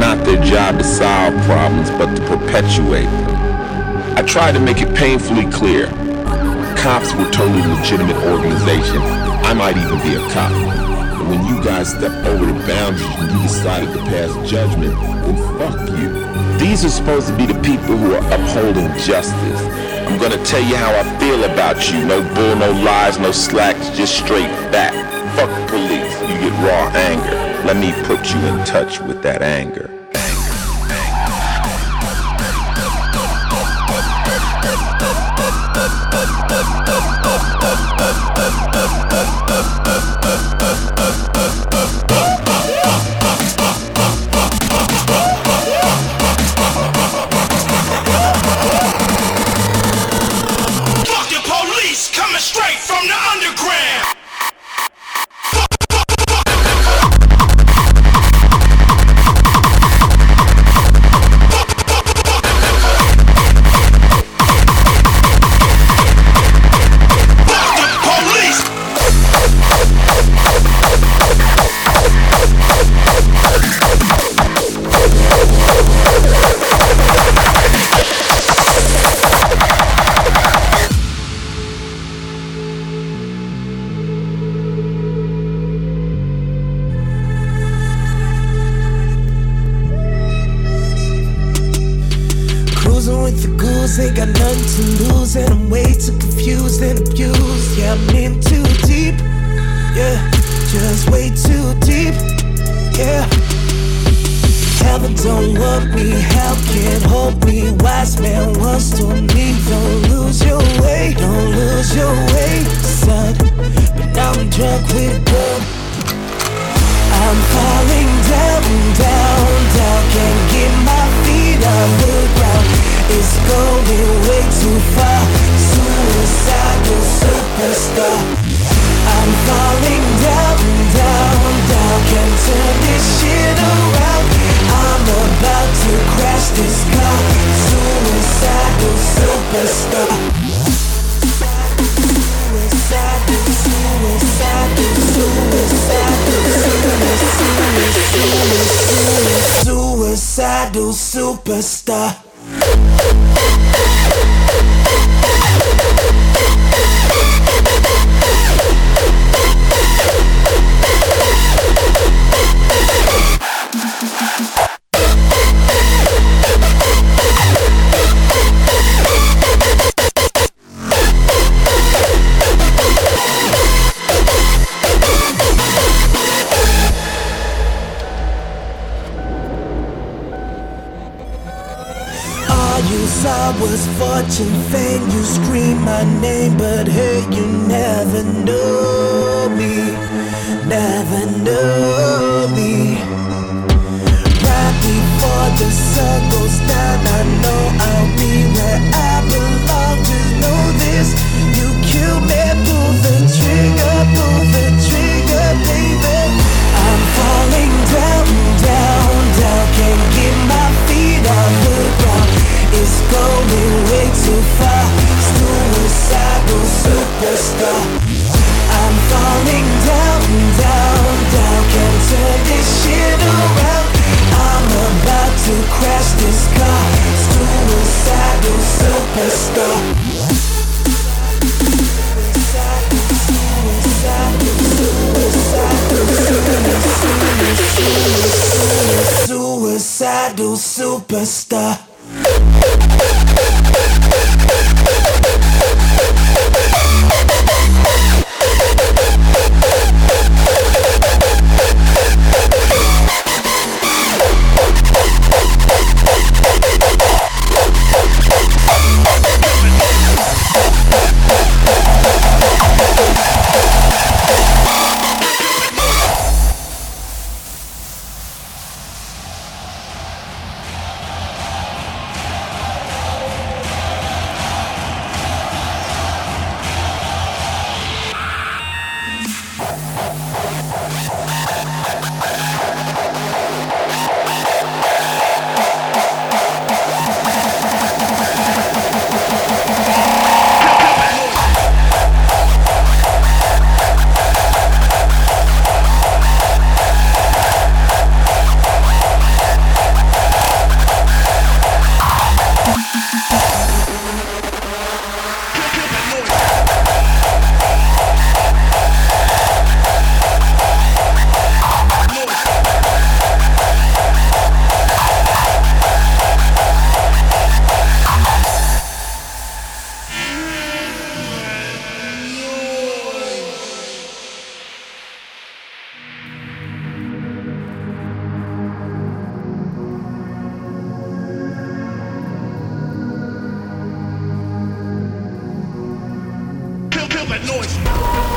not their job to solve problems but to perpetuate them. I tried to make it painfully clear. Cops were totally legitimate organization. I might even be a cop. But when you guys step over the boundaries and you decided to pass judgment, then fuck you. These are supposed to be the people who are upholding justice. I'm gonna tell you how I feel about you. No bull, no lies, no slacks, just straight back. Fuck police. You get raw anger. Let me put you in touch with that anger. My name, but hey, That noise.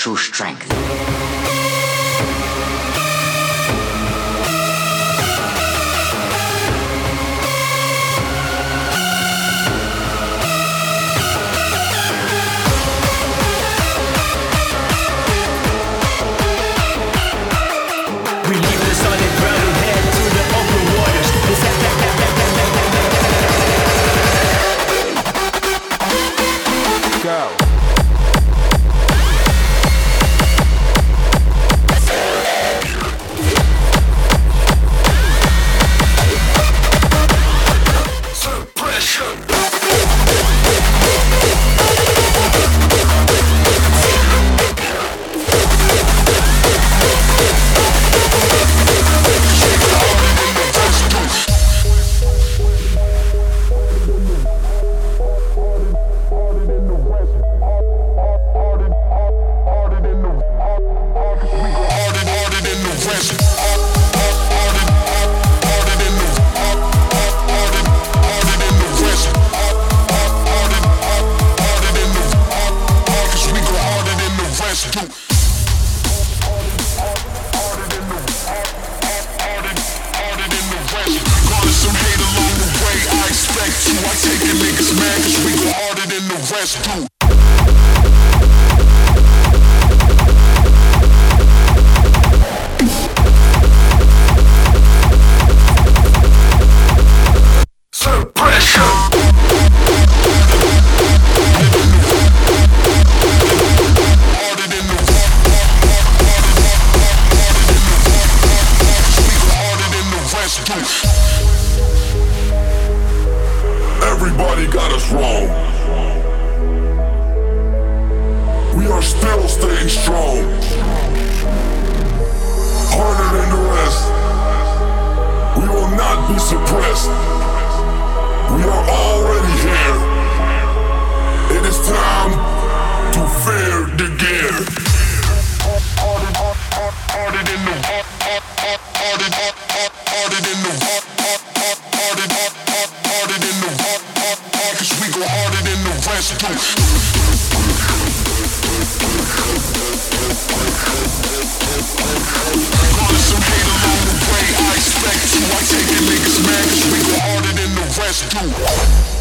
True strength. Than do rest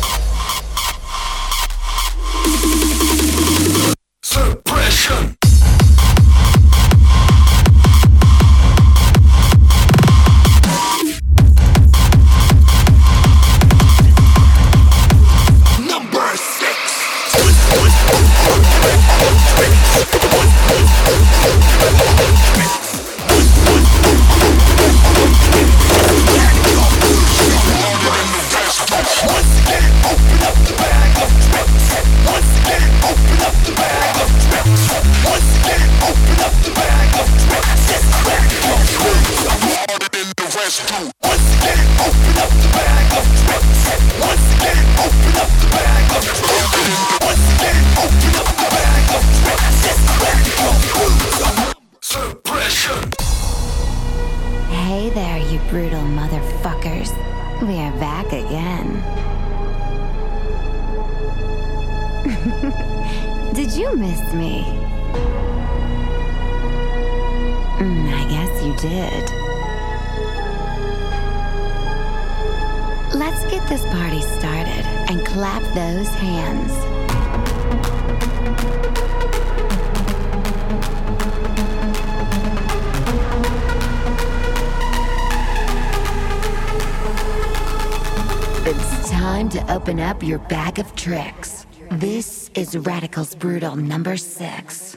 number six.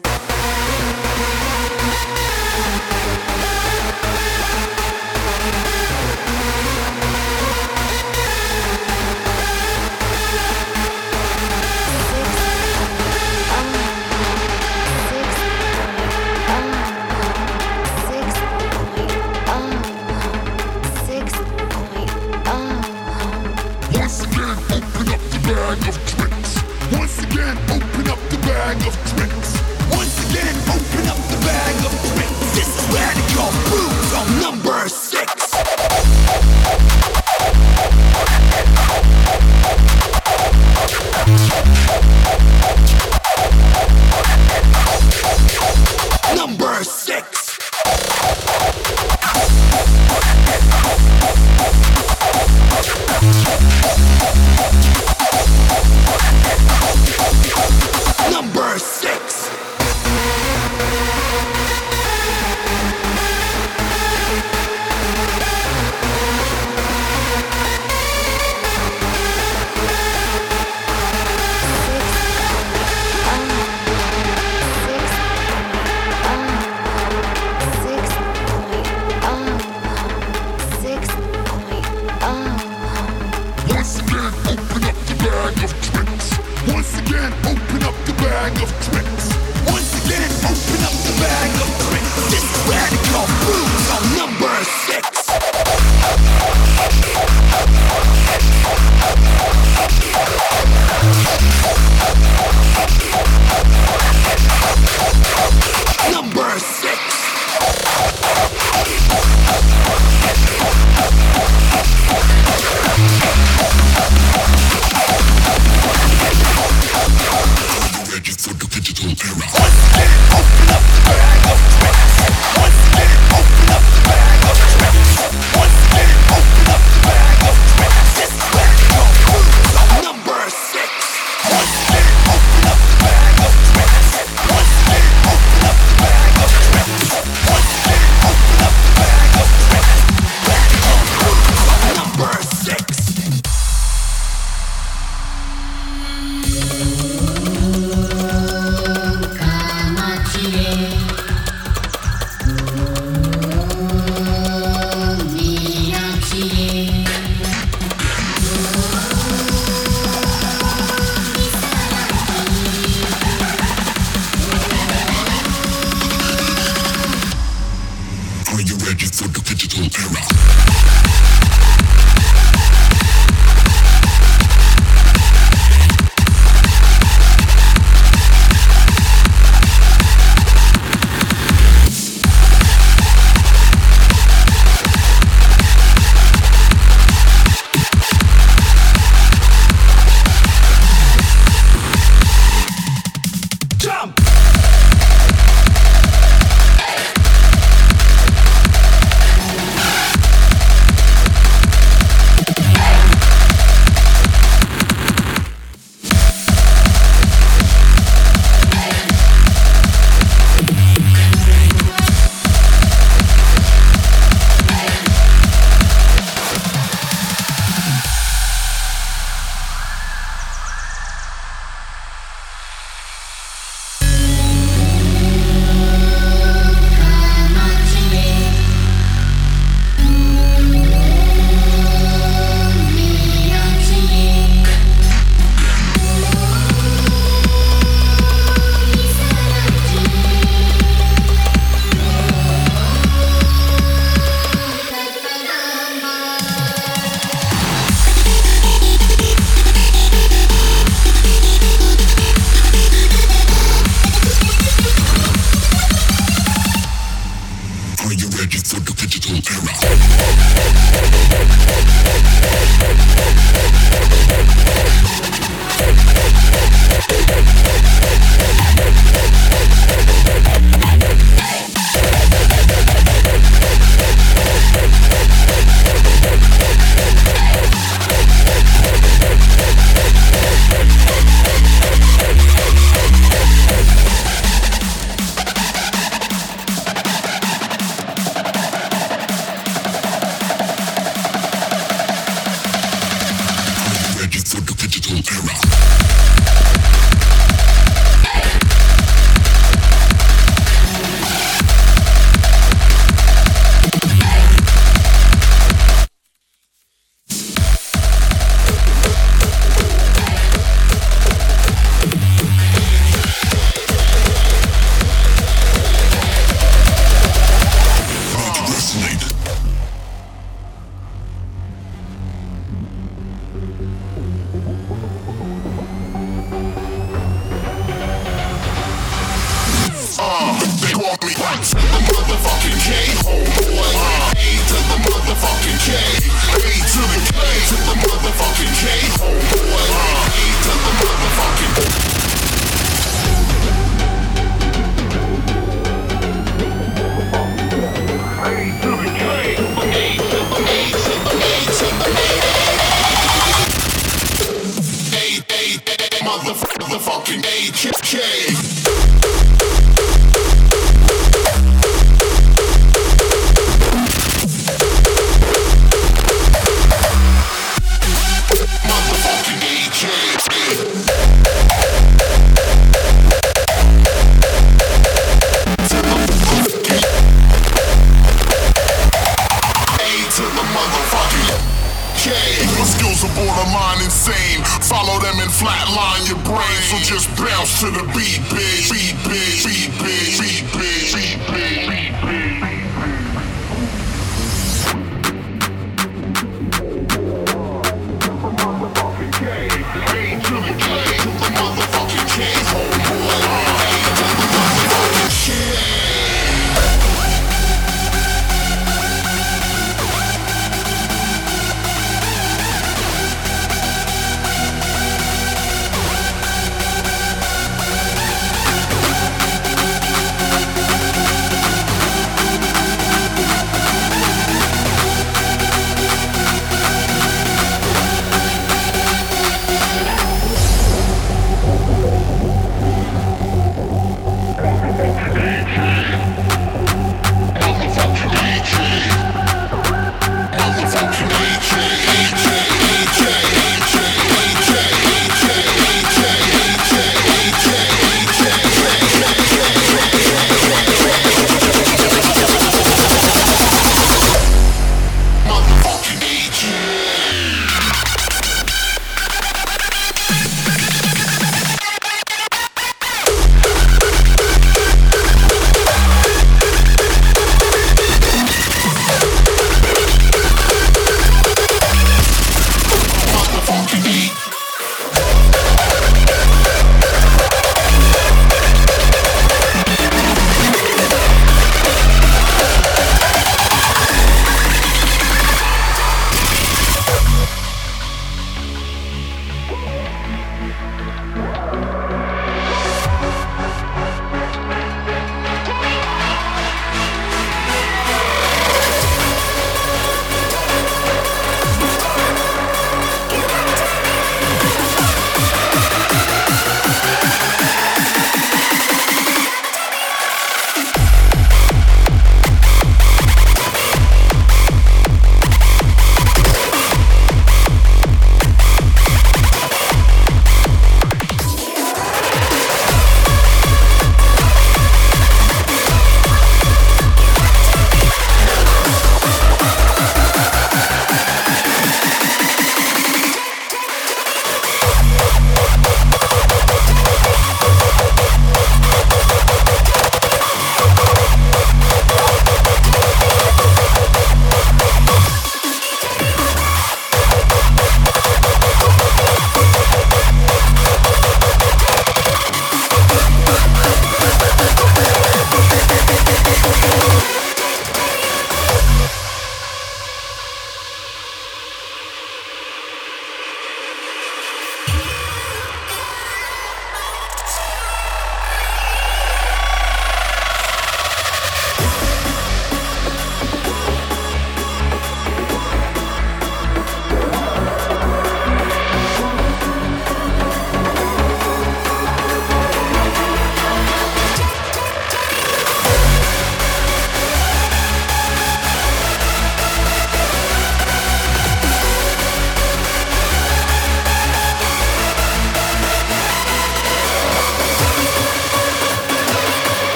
Thank you.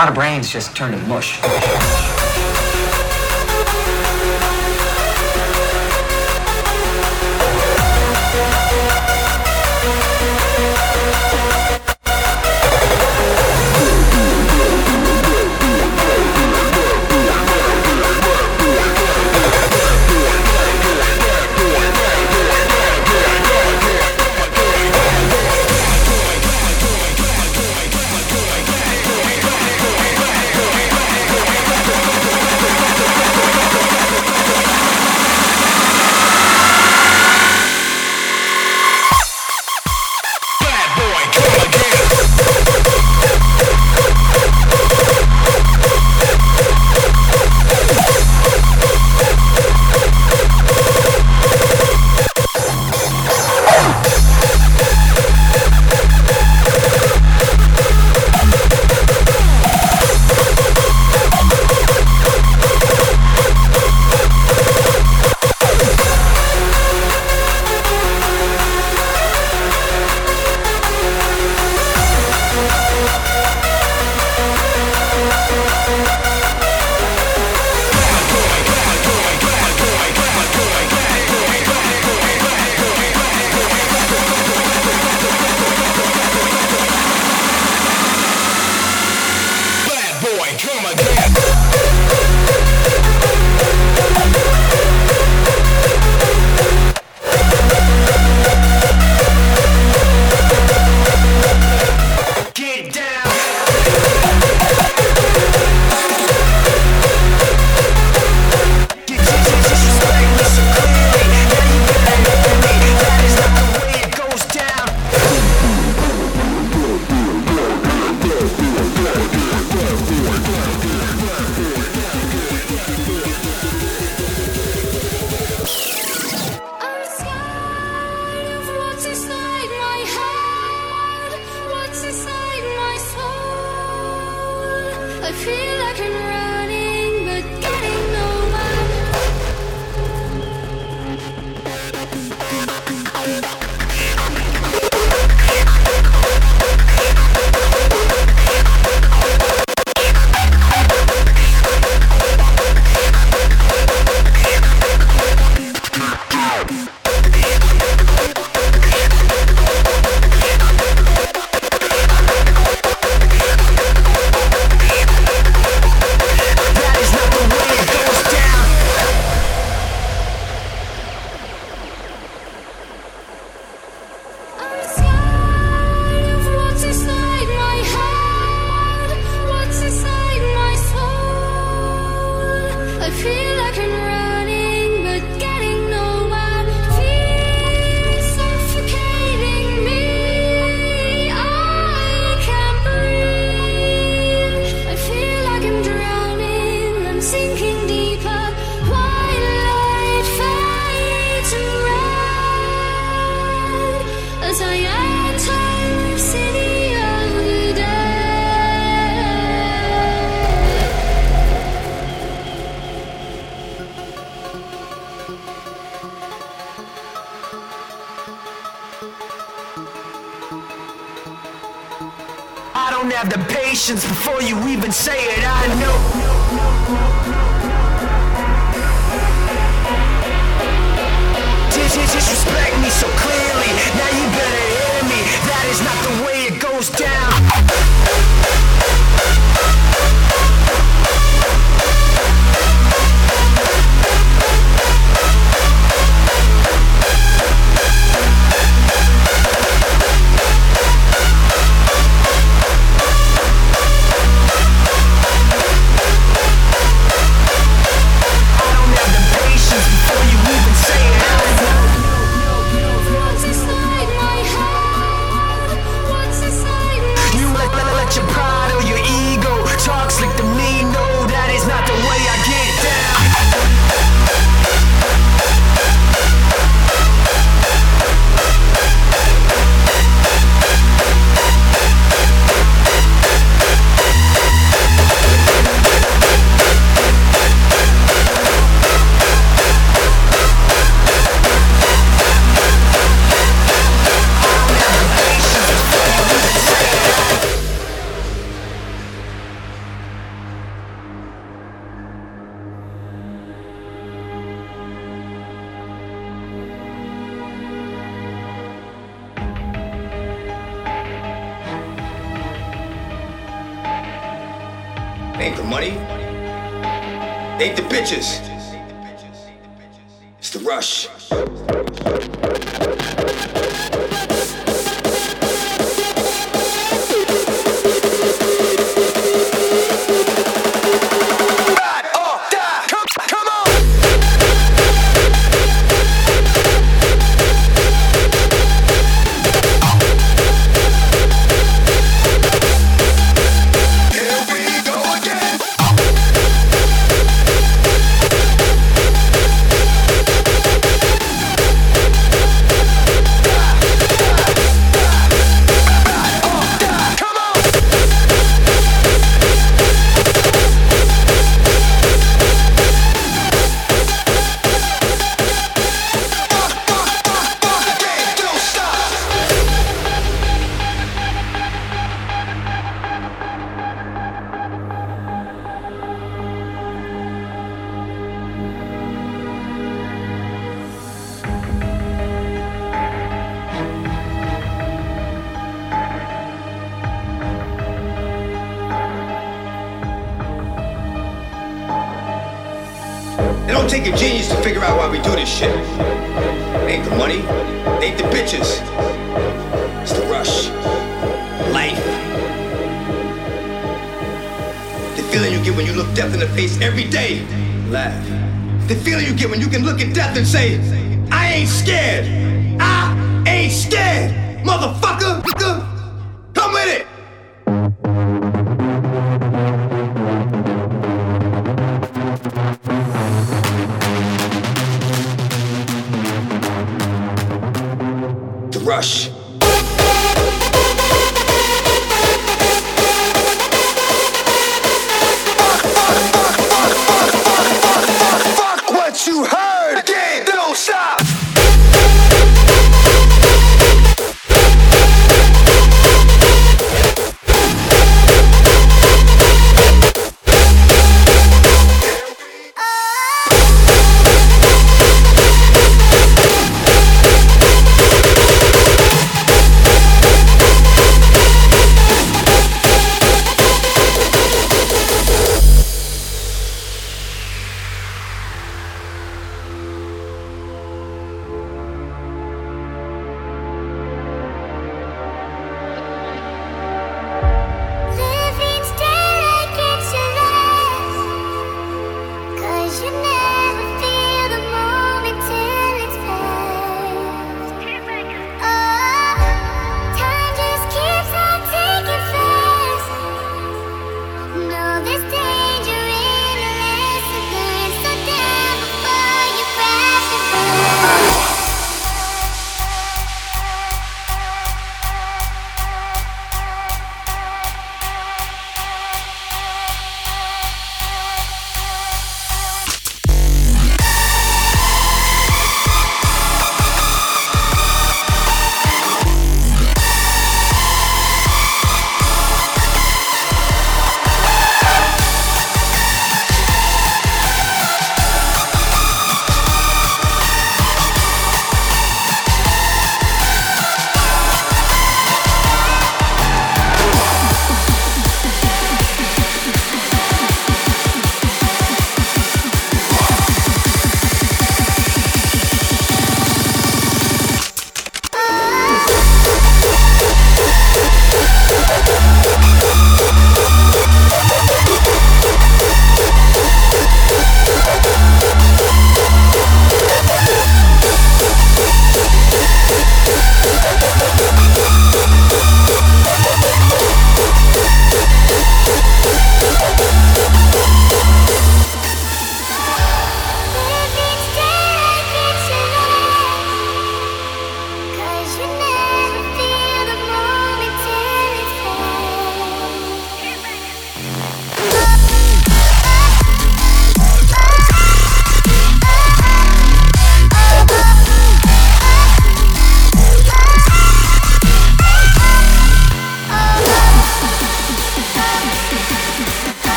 Lot of brains just turn to mush.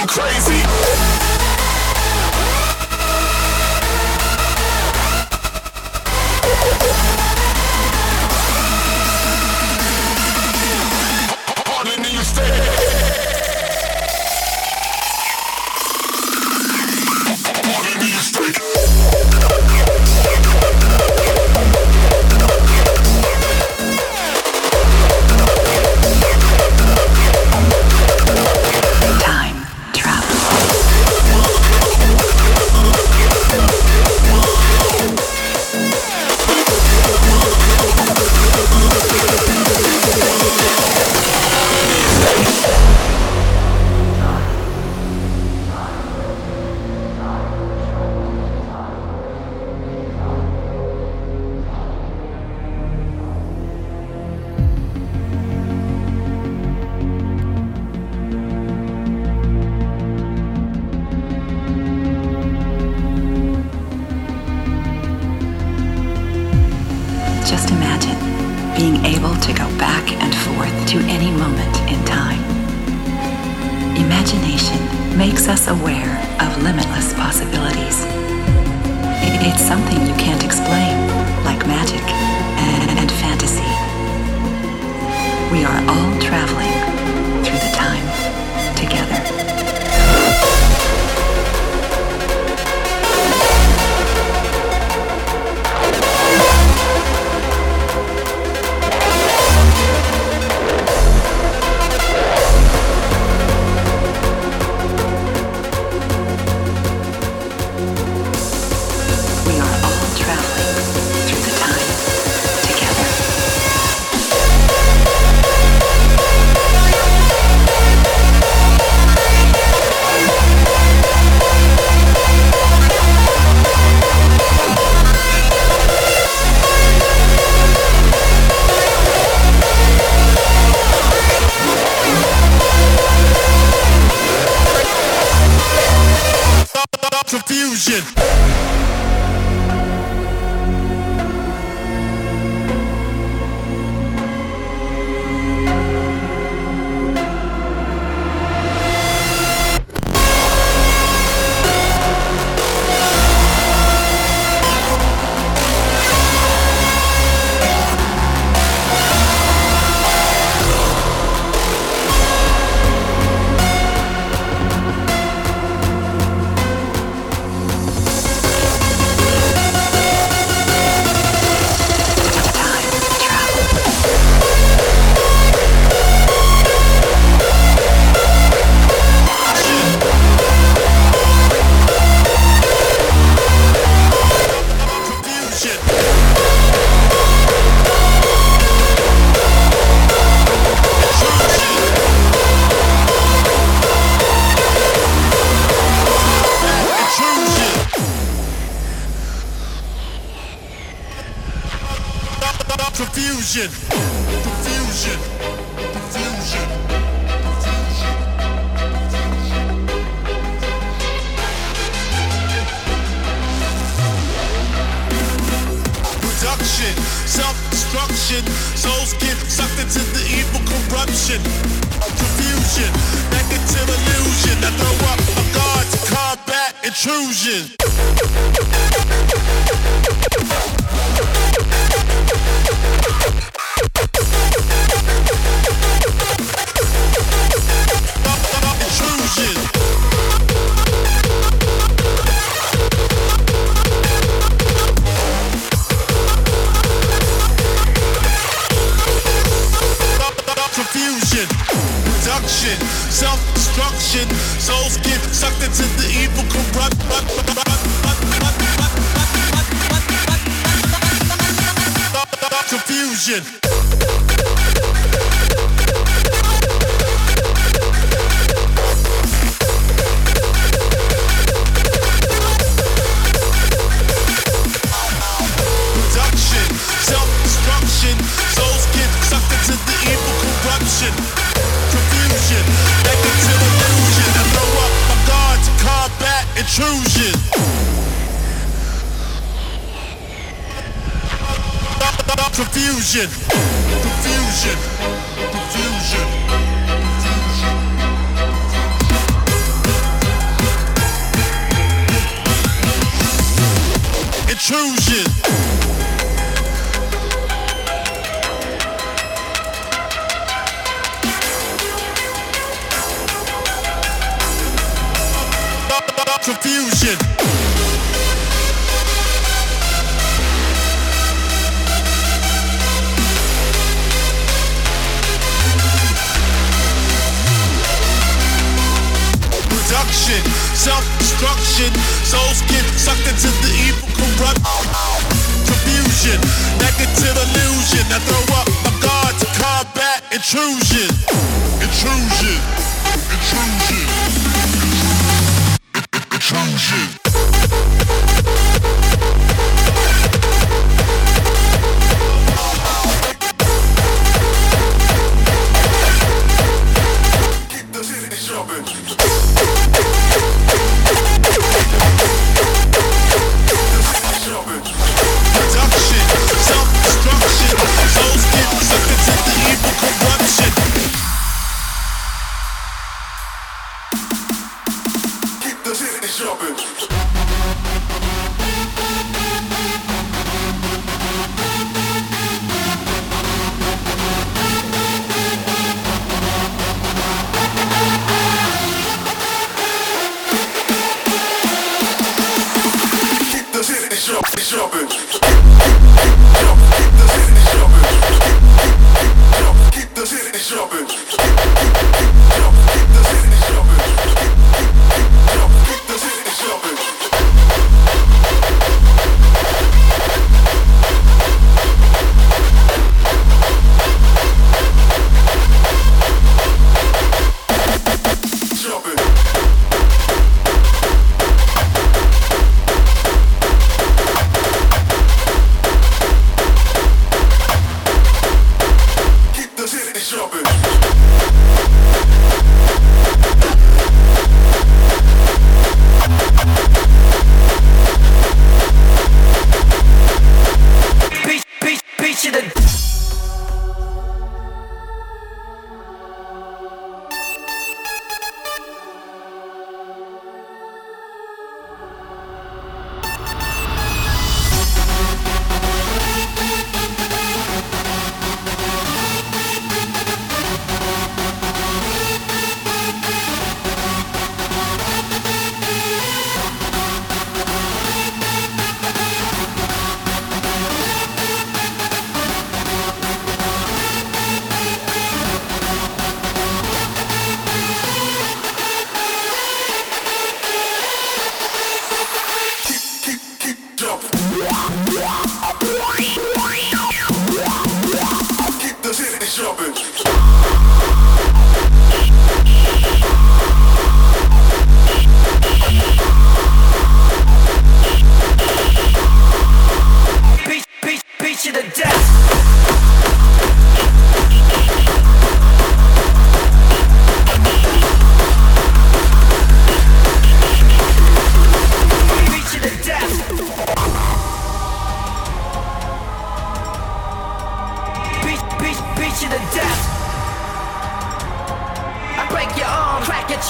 I'm crazy. Intrusion. Intrusion. Intrusion.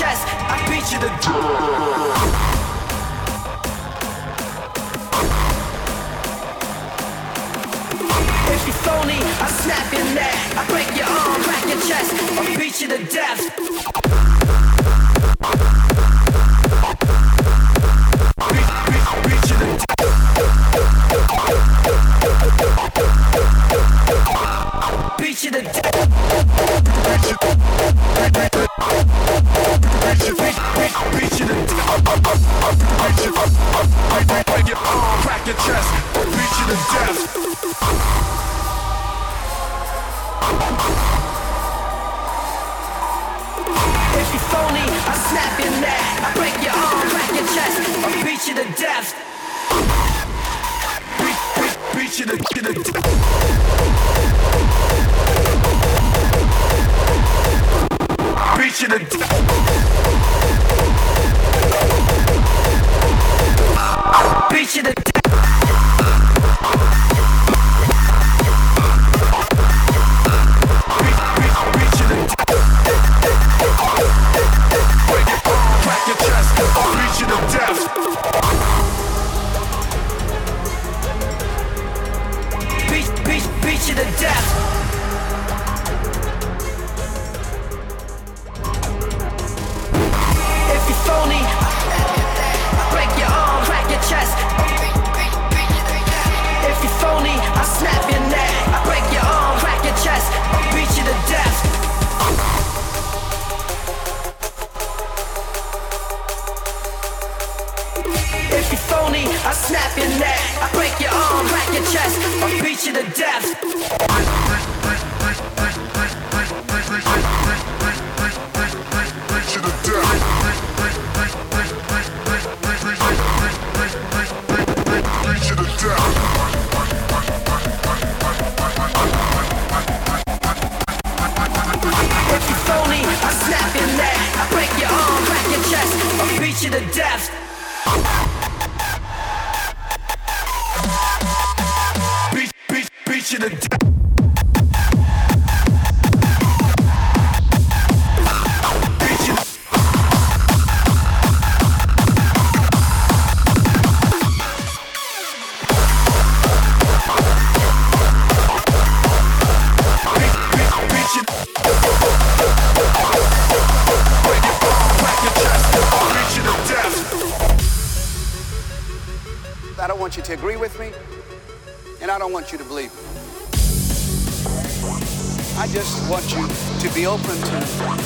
chest, I beat you to death. If you phony, I snap your neck, I break your arm, crack your chest, I beat you to death. Your arm, crack your chest, to death. If you phony, I snap your neck, I break your arm, crack your chest, I beat you to death. Beat, beat, beat you to, to death. Beat you to death. Don't want you to agree with me, and I don't want you to believe me. I just want you to be open to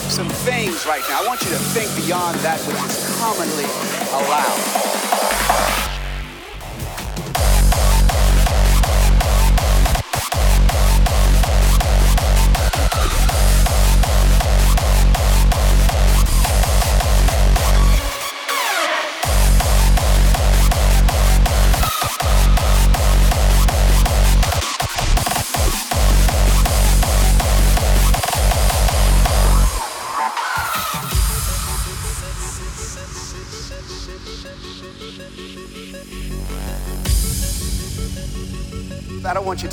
some things right now. I want you to think beyond that which is commonly allowed.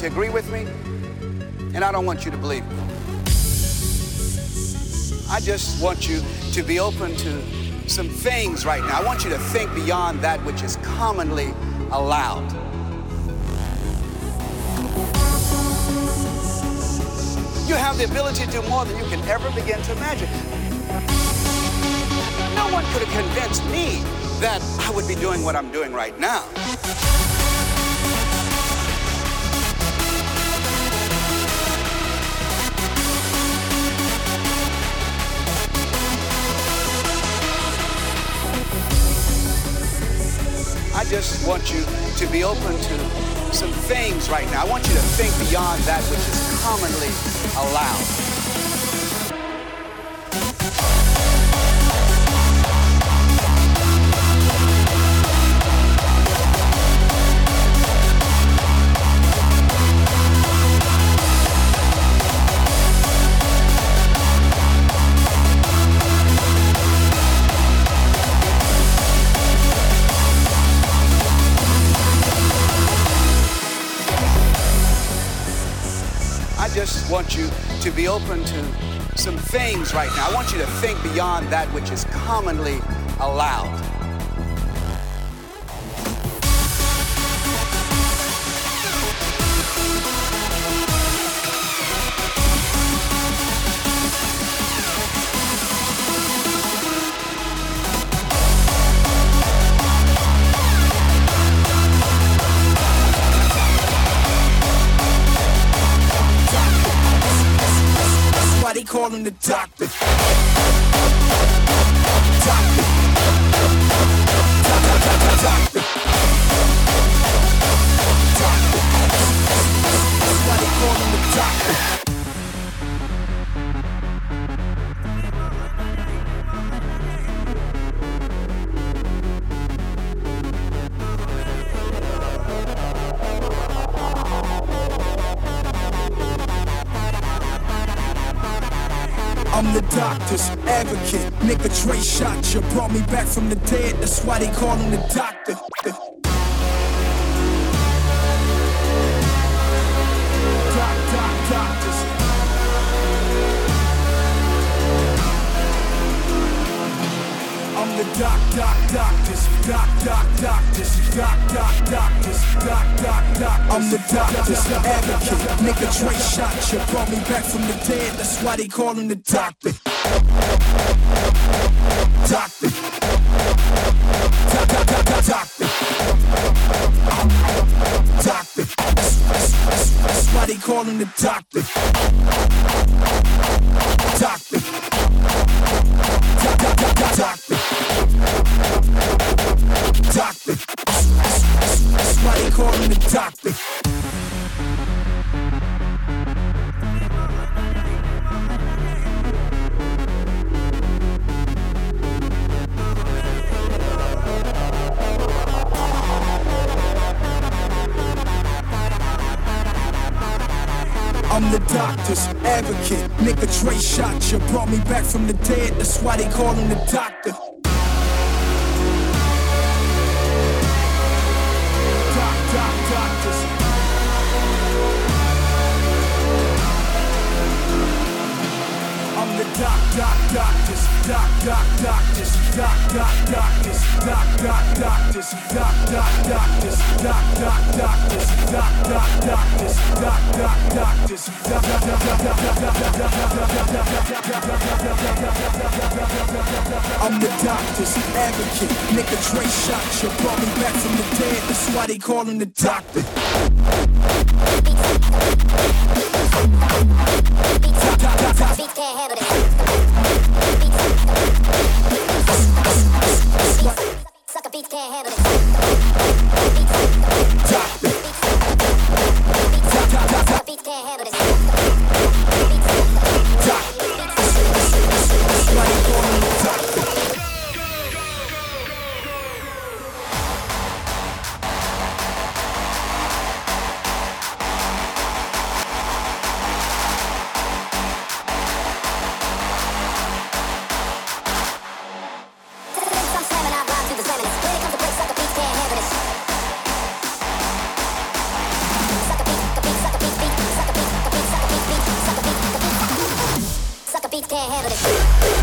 Agree with me, and I don't want you to believe me. I just want you to be open to some things right now. I want you to think beyond that which is commonly allowed. You have the ability to do more than you can ever begin to imagine. No one could have convinced me that I would be doing what I'm doing right now. Just want you to be open to some things right now. I want you to think beyond that which is commonly allowed. To be open to some things right now. I want you to think beyond that which is commonly allowed. Him the doctor. Doctor's advocate. Nigga Dre shot you, brought me back from the dead. That's why they call him the doctor. Doc, doc, doctors. I'm the doc, doc, doctors. Doc, doc, doctors. Doc, doc, doctors. Doc, doc, doc. I'm the doctor's advocate. Nigga Dre shot you, brought me back from the dead. That's why they call him the doctor. Doctor. Doc, doc, doc, doc, Doctor. Doctor. That's, that's, that's, that's why they call the. Doctor. Why they call him the doctor. X-ray shot. You brought me back from the dead. That's why they call him the doctor. can't have it.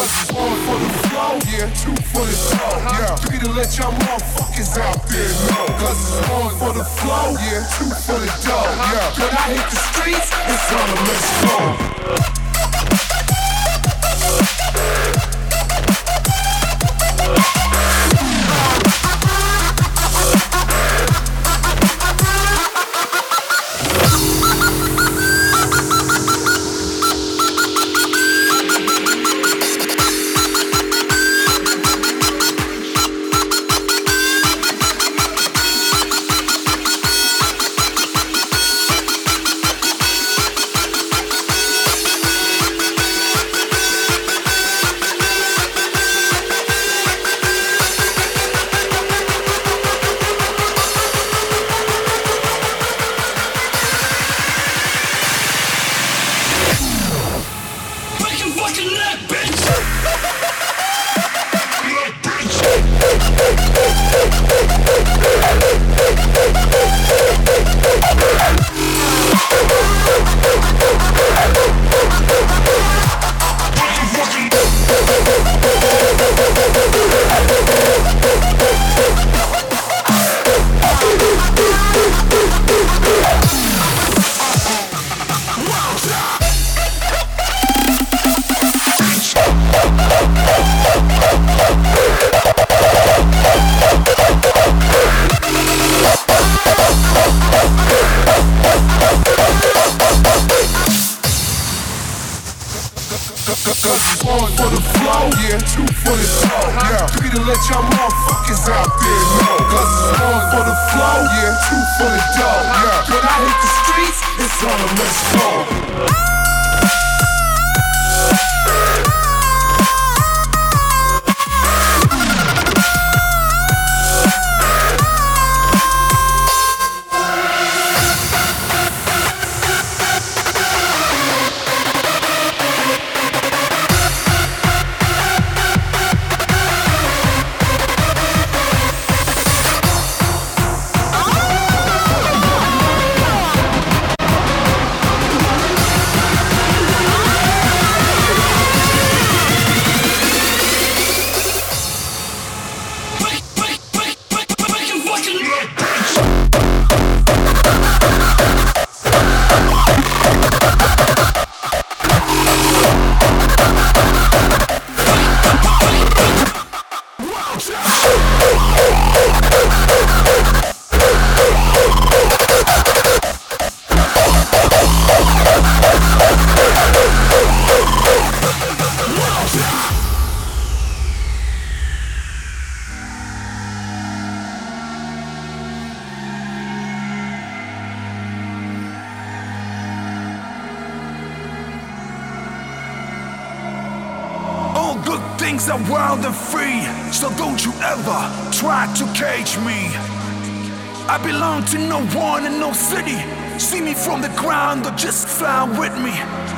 Cause one for the flow, yeah, two for the show, yeah. Three to let y'all motherfuckers out there know. Cause it's one for the flow, yeah, two for the dough, yeah. When I hit the streets, it's on to let's go. Just fly with me.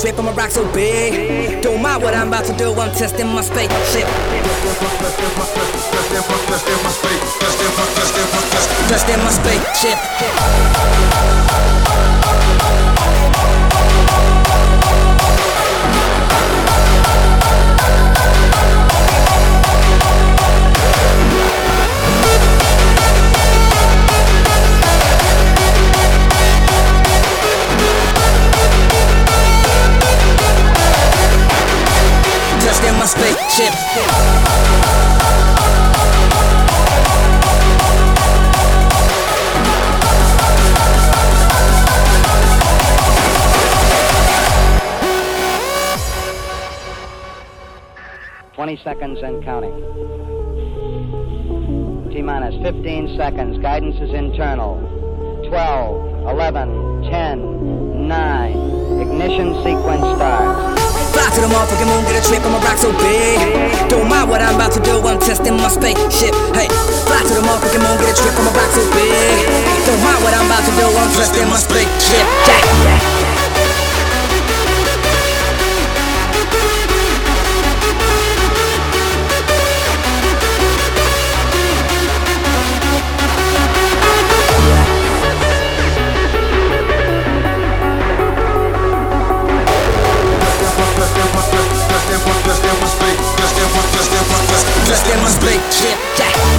Trip, I'ma rock so big. Don't mind what I'm about to do, I'm testing my spaceship. Just in my spaceship. 20 seconds and counting. T minus 15 seconds. Guidance is internal. 12, 11, 10, 9. Ignition sequence starts. Fly to the motherfucking moon, get a trip, I'ma rock so big. Don't mind what I'm about to do, I'm testing my spaceship. Hey, fly to the motherfucking moon, get a trip, I'ma rock so big. Don't mind what I'm about to do, I'm testing my spaceship. Yeah, yeah. Dressed in my spaceship. Yeah.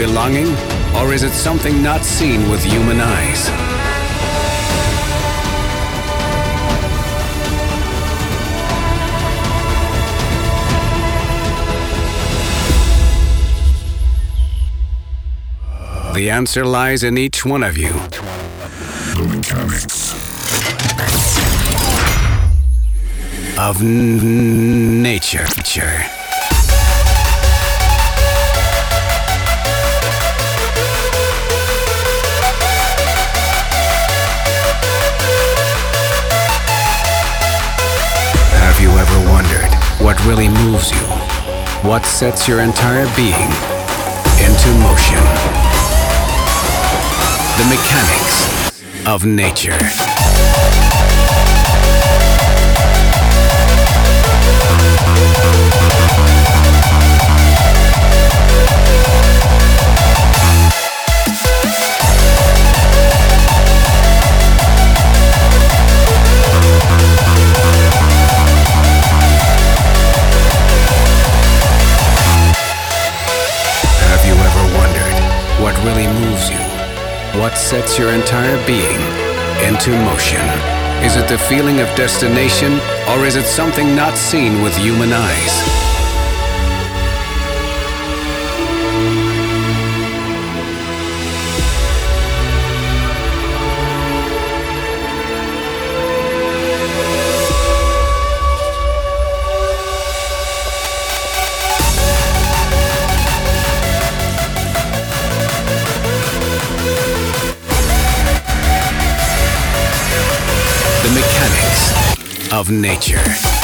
Belonging, or is it something not seen with human eyes? The answer lies in each one of you. The mechanics of nature. What really moves you? What sets your entire being into motion? The mechanics of nature. What sets your entire being into motion? Is it the feeling of destination, or is it something not seen with human eyes? Of nature.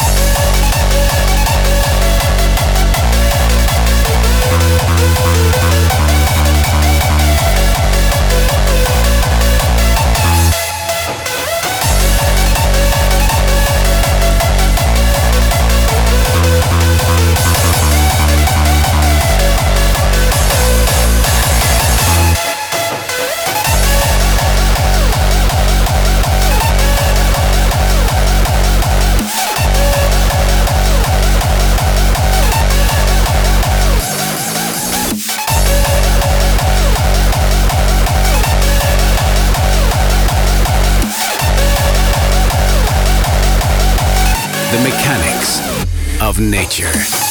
Of nature.